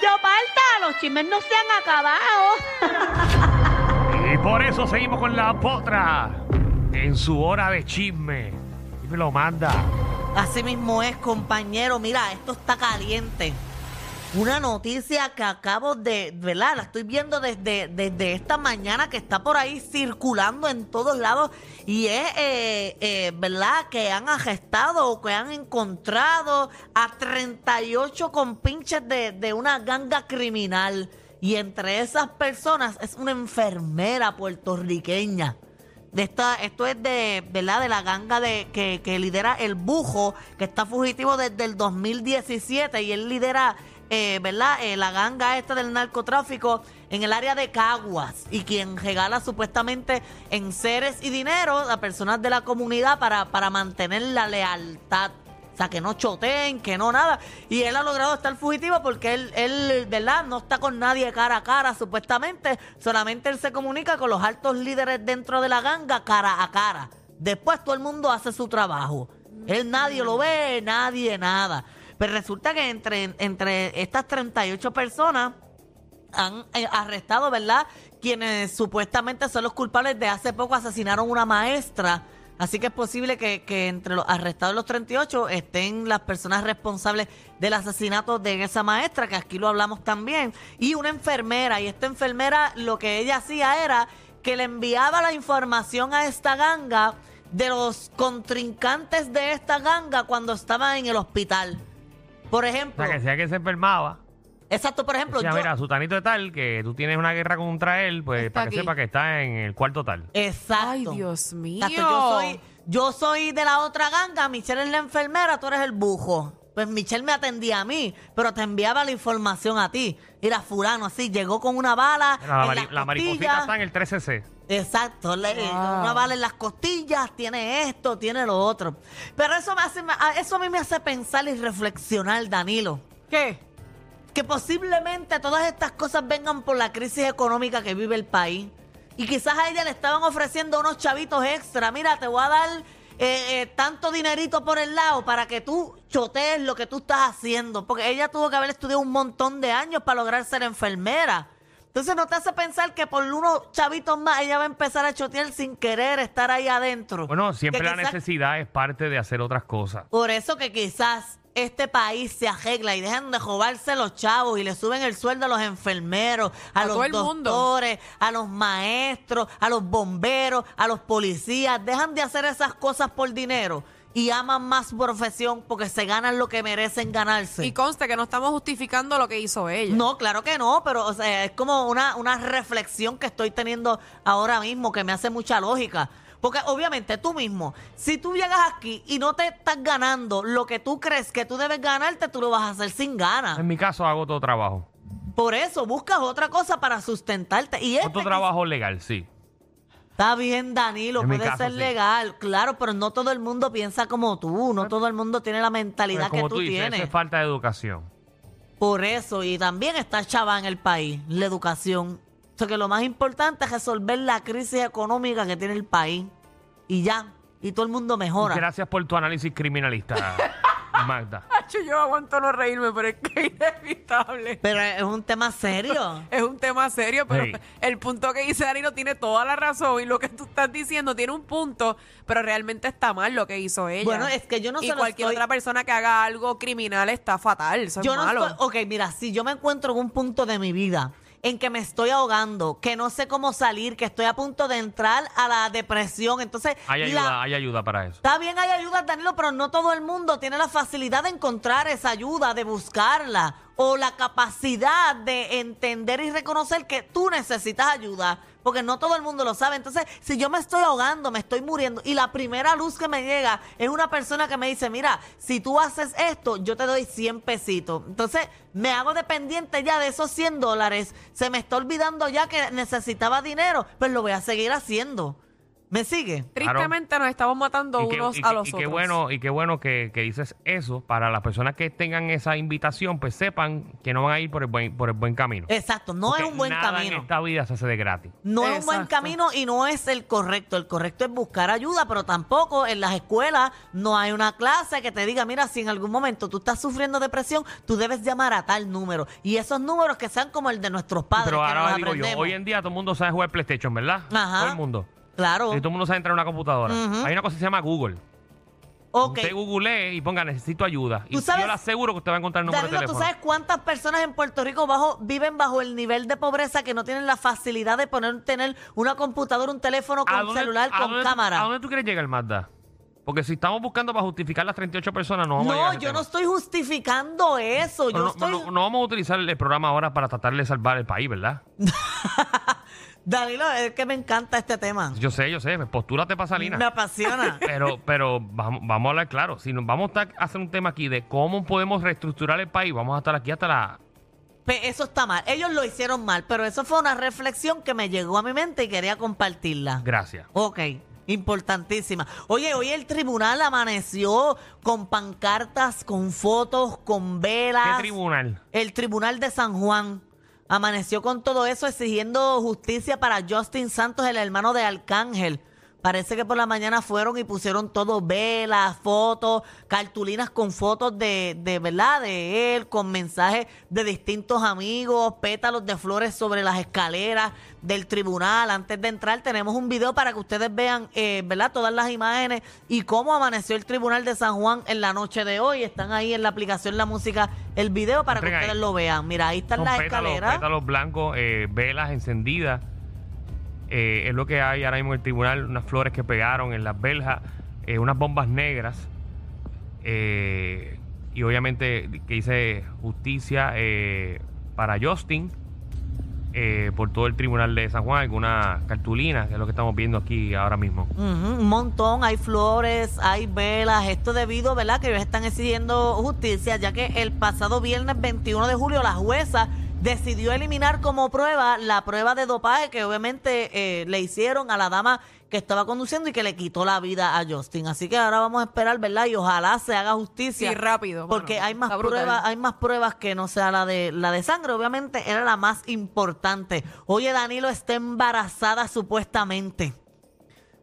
yo parta, los chismes no se han acabado. Y por eso seguimos con la potra en su hora de chisme. Y me lo manda. Así mismo es, compañero. Mira, esto está caliente. Una noticia que acabo de, ¿verdad? La estoy viendo desde, desde esta mañana que está por ahí circulando en todos lados y es, eh, eh, ¿verdad? Que han arrestado o que han encontrado a 38 compinches de, de una ganga criminal. Y entre esas personas es una enfermera puertorriqueña. De esta, esto es de, ¿verdad? de la ganga de, que, que lidera el Bujo, que está fugitivo desde el 2017 y él lidera, eh, ¿verdad? Eh, la ganga esta del narcotráfico en el área de Caguas y quien regala supuestamente en seres y dinero a personas de la comunidad para, para mantener la lealtad. O sea, que no choteen, que no nada. Y él ha logrado estar fugitivo porque él, él, ¿verdad? No está con nadie cara a cara, supuestamente. Solamente él se comunica con los altos líderes dentro de la ganga cara a cara. Después todo el mundo hace su trabajo. Él nadie lo ve, nadie nada. Pero resulta que entre, entre estas 38 personas han eh, arrestado, ¿verdad? Quienes supuestamente son los culpables de hace poco asesinaron una maestra. Así que es posible que, que entre los arrestados de los 38 estén las personas responsables del asesinato de esa maestra, que aquí lo hablamos también, y una enfermera. Y esta enfermera lo que ella hacía era que le enviaba la información a esta ganga de los contrincantes de esta ganga cuando estaban en el hospital. Por O ejemplo, sea, que sea que se enfermaba. exacto, por ejemplo, Decía, yo- mira, sutanito de tal, que tú tienes una guerra contra él, pues para que aquí. sepa que está en el cuarto tal. Exacto. Ay, Dios mío. Exacto, yo soy, yo soy de la otra ganga, Michelle es la enfermera, tú eres el bujo. Pues Michelle me atendía a mí, pero te enviaba la información a ti. Era fulano, así, llegó con una bala. La, en mari- las la mariposita está en el 13C. Exacto, le- Wow. una bala en las costillas, tiene esto, tiene lo otro. Pero eso, me hace, eso a mí me hace pensar y reflexionar, Danilo. ¿Qué? que posiblemente todas estas cosas vengan por la crisis económica que vive el país. Y quizás a ella le estaban ofreciendo unos chavitos extra. Mira, te voy a dar eh, eh, tanto dinerito por el lado para que tú chotees lo que tú estás haciendo. Porque ella tuvo que haber estudiado un montón de años para lograr ser enfermera. Entonces no te hace pensar que por unos chavitos más ella va a empezar a chotear sin querer estar ahí adentro. Bueno, siempre Que la quizás- necesidad es parte de hacer otras cosas. por eso que quizás este país se arregla y dejan de robarse los chavos y le suben el sueldo a los enfermeros, a, A los todo el mundo. doctores, a los maestros, a los bomberos, a los policías. Dejan de hacer esas cosas por dinero y aman más su profesión porque se ganan lo que merecen ganarse. Y conste que no estamos justificando lo que hizo ella. No, claro que no, pero o sea, es como una, una reflexión que estoy teniendo ahora mismo que me hace mucha lógica. Porque obviamente tú mismo, si tú llegas aquí y no te estás ganando lo que tú crees que tú debes ganarte, tú lo vas a hacer sin ganas. En mi caso hago todo trabajo. Por eso buscas otra cosa para sustentarte. Y este Otro que- trabajo legal, sí. Está bien, Danilo, En mi puede caso, ser sí. legal, claro, pero no todo el mundo piensa como tú, no todo el mundo tiene la mentalidad Pues como que tú, tú dices, eso tienes. es falta de educación. Por eso, y también está chava en el país, la educación. O sea que lo más importante es resolver la crisis económica que tiene el país. Y ya, y todo el mundo mejora. Gracias por tu análisis criminalista, Magda. Hacho, Yo aguanto no reírme, pero es que es inevitable. Pero es un tema serio. Es un tema serio, pero el punto que dice Danilo tiene toda la razón y lo que tú estás diciendo tiene un punto, pero realmente está mal lo que hizo ella. Bueno, es que yo no y se lo cualquier estoy- otra persona que haga algo criminal está fatal, eso Yo es no malo. estoy. Ok, mira, si yo me encuentro en un punto de mi vida en que me estoy ahogando, que no sé cómo salir, que estoy a punto de entrar a la depresión, entonces. Hay la- ayuda, hay ayuda para eso. Está bien, hay ayuda, Danilo, pero no todo el mundo tiene la facilidad de encontrar esa ayuda, de buscarla, o la capacidad de entender y reconocer que tú necesitas ayuda, porque no todo el mundo lo sabe. Entonces, si yo me estoy ahogando, me estoy muriendo, y la primera luz que me llega es una persona que me dice, mira, si tú haces esto, yo te doy 100 pesitos. Entonces, me hago dependiente ya de esos 100 dólares, se me está olvidando ya que necesitaba dinero, pues lo voy a seguir haciendo. ¿Me sigue? Tristemente nos estamos matando Y qué- unos y a los y otros. qué bueno, y qué bueno que, que dices eso para las personas que tengan esa invitación, pues sepan que no van a ir por el buen, por el buen camino. Exacto, no Porque es un buen nada camino. en esta vida se hace de gratis. No es un buen Exacto. camino y no es el correcto. El correcto es buscar ayuda, pero tampoco en las escuelas no hay una clase que te diga, mira, si en algún momento tú estás sufriendo depresión, tú debes llamar a tal número. Y esos números que sean como el de nuestros padres. Pero que nos ahora digo yo, aprendemos. hoy en día todo el mundo sabe jugar PlayStation, ¿verdad? Ajá. Todo el mundo. Claro. Y todo el mundo sabe entrar a una computadora. Ujú. Hay una cosa que se llama Google. Ok. Usted googlee y ponga necesito ayuda. Y ¿Tú sabes- yo le aseguro que usted va a encontrar el número de Danilo, ¿tú teléfono. sabes cuántas personas en Puerto Rico bajo, viven bajo el nivel de pobreza que no tienen la facilidad de poner, tener una computadora, un teléfono ¿A con dónde- celular, a con dónde tú- cámara? ¿A dónde tú quieres llegar, Mazda? Porque si estamos buscando para justificar las 38 personas, no vamos a llegar a No, ese yo no tema. estoy justificando eso. Pero no, estoy... no- no vamos a utilizar el programa ahora para tratar de salvar el país, ¿verdad? Danilo, es que me encanta este tema. Yo sé, yo sé, postúrate para Salinas. Me apasiona. Pero, pero vamos, vamos a hablar claro. Si nos vamos a hacer un tema aquí de cómo podemos reestructurar el país, vamos a estar aquí hasta la. Pe- Eso está mal. Ellos lo hicieron mal, pero eso fue una reflexión que me llegó a mi mente y quería compartirla. Gracias. Ok, importantísima. Oye, hoy el tribunal amaneció con pancartas, con fotos, con velas. ¿Qué tribunal? El tribunal de San Juan amaneció con todo eso exigiendo justicia para Justin Santos, el hermano de Arcángel. Parece que por la mañana fueron y pusieron todo velas, fotos, cartulinas con fotos de, de verdad de él, con mensajes de distintos amigos, pétalos de flores sobre las escaleras del tribunal. Antes de entrar tenemos un video para que ustedes vean, eh, verdad, todas las imágenes y cómo amaneció el tribunal de San Juan en la noche de hoy. Están ahí en la aplicación La Música el video para que ahí. ustedes lo vean. Mira, ahí están Son las pétalos, escaleras. pétalos blancos, eh, velas encendidas. Eh, es lo que hay ahora mismo en el tribunal, unas flores que pegaron en las verjas, eh, unas bombas negras. eh, y obviamente que dice justicia eh, para Justin por todo el tribunal de San Juan, alguna cartulina, que es lo que estamos viendo aquí ahora mismo. Un montón, hay flores, hay velas, esto debido, ¿verdad? Que ellos están exigiendo justicia, ya que el pasado viernes 21 de julio la jueza decidió eliminar como prueba la prueba de dopaje que obviamente eh, le hicieron a la dama que estaba conduciendo y que le quitó la vida a Justin. Así que ahora vamos a esperar, ¿verdad? Y ojalá se haga justicia. Sí, rápido, Porque hay más pruebas, hay más pruebas que no sea la de la de sangre. Obviamente era la más importante. Oye, Danilo está embarazada supuestamente.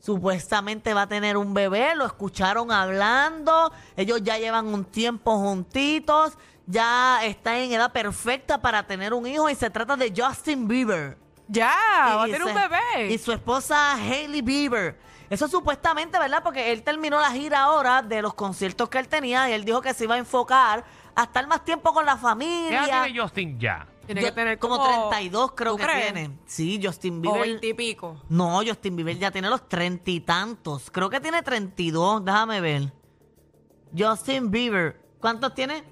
Supuestamente va a tener un bebé, lo escucharon hablando, ellos ya llevan un tiempo juntitos, ya está en edad perfecta para tener un hijo y se trata de Justin Bieber. Ya, va a tener un bebé. Y su esposa Hailey Bieber. Eso supuestamente, ¿verdad? Porque él terminó la gira ahora de los conciertos que él tenía y él dijo que se iba a enfocar a estar más tiempo con la ¿Qué familia. edad tiene Justin ya? Tiene que tener como, como, 32 creo ¿tú que crees? tiene. Sí, Justin O Bieber. veintipico. No, Justin Bieber ya tiene los treinta y tantos. Creo que tiene 32, déjame ver. Justin Bieber. ¿Cuántos tiene?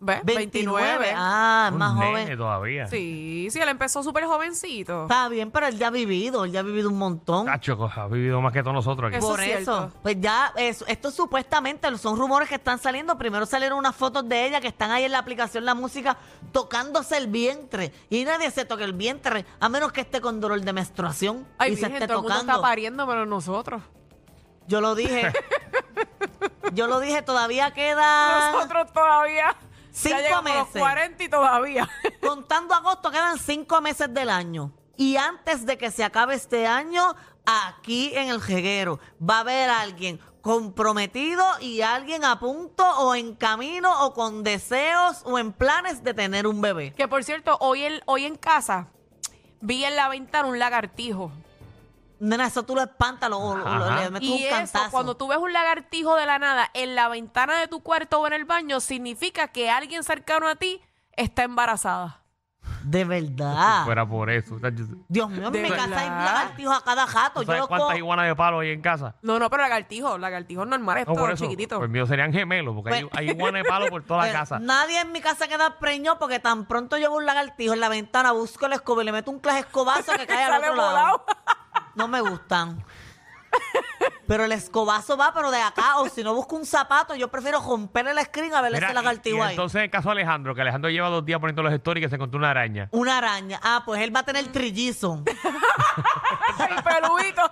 ¿Ves? 29. 29. Ah, es Un más nene joven. todavía. Sí, sí, él empezó súper jovencito. Está bien, pero él ya ha vivido, él ya ha vivido un montón. Cacho, ha vivido más que todos nosotros aquí. Eso Por es eso, cierto. pues ya, eso, esto supuestamente son rumores que están saliendo. Primero salieron unas fotos de ella que están ahí en la aplicación La Música tocándose el vientre. Y nadie se toca el vientre a menos que esté con dolor de menstruación Ay, y se virgen, esté todo el mundo tocando. está pariendo menos nosotros. Yo lo dije. Yo lo dije, todavía queda. Nosotros todavía. Cinco ya llegamos a los meses. 40 y todavía. Contando agosto, quedan cinco meses del año. Y antes de que se acabe este año, aquí en el jeguero va a haber alguien comprometido y alguien a punto o en camino o con deseos o en planes de tener un bebé. que por cierto, hoy, el, hoy en casa vi en la ventana un lagartijo. Nena, eso tú lo espantas, lo, lo- lo- le metes Y un eso, cantazo. cuando tú ves un lagartijo de la nada en la ventana de tu cuarto o en el baño, significa que alguien cercano a ti está embarazada. De verdad. Fuera por eso. Dios mío, en De mi casa hay verdad. lagartijos a cada jato. ¿Tú Yo sabes cuántas iguanas de palo hay en casa? No, no, pero lagartijo, lagartijo normal, No, esto por eso. chiquitito. Pues mío serían gemelos, porque hay, Pues- hay iguanas de palo por toda la Eh, casa. Nadie en mi casa queda preñó porque tan pronto llevo un lagartijo en la ventana, busco el escoba y le meto un clase escobazo que cae al otro lado no me gustan. Pero el escobazo va, pero de acá. O si no busco un zapato, yo prefiero romper el screen a verle Mira, ese lagartijo. Entonces, el caso Alejandro, que Alejandro lleva dos días poniendo los stories que se encontró una araña. Una araña. Ah, pues él va a tener trillizo. el peluito.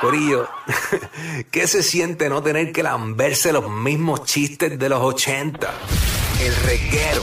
Corillo, ¿qué se siente no tener que lamberse los mismos chistes de los 80? El reguero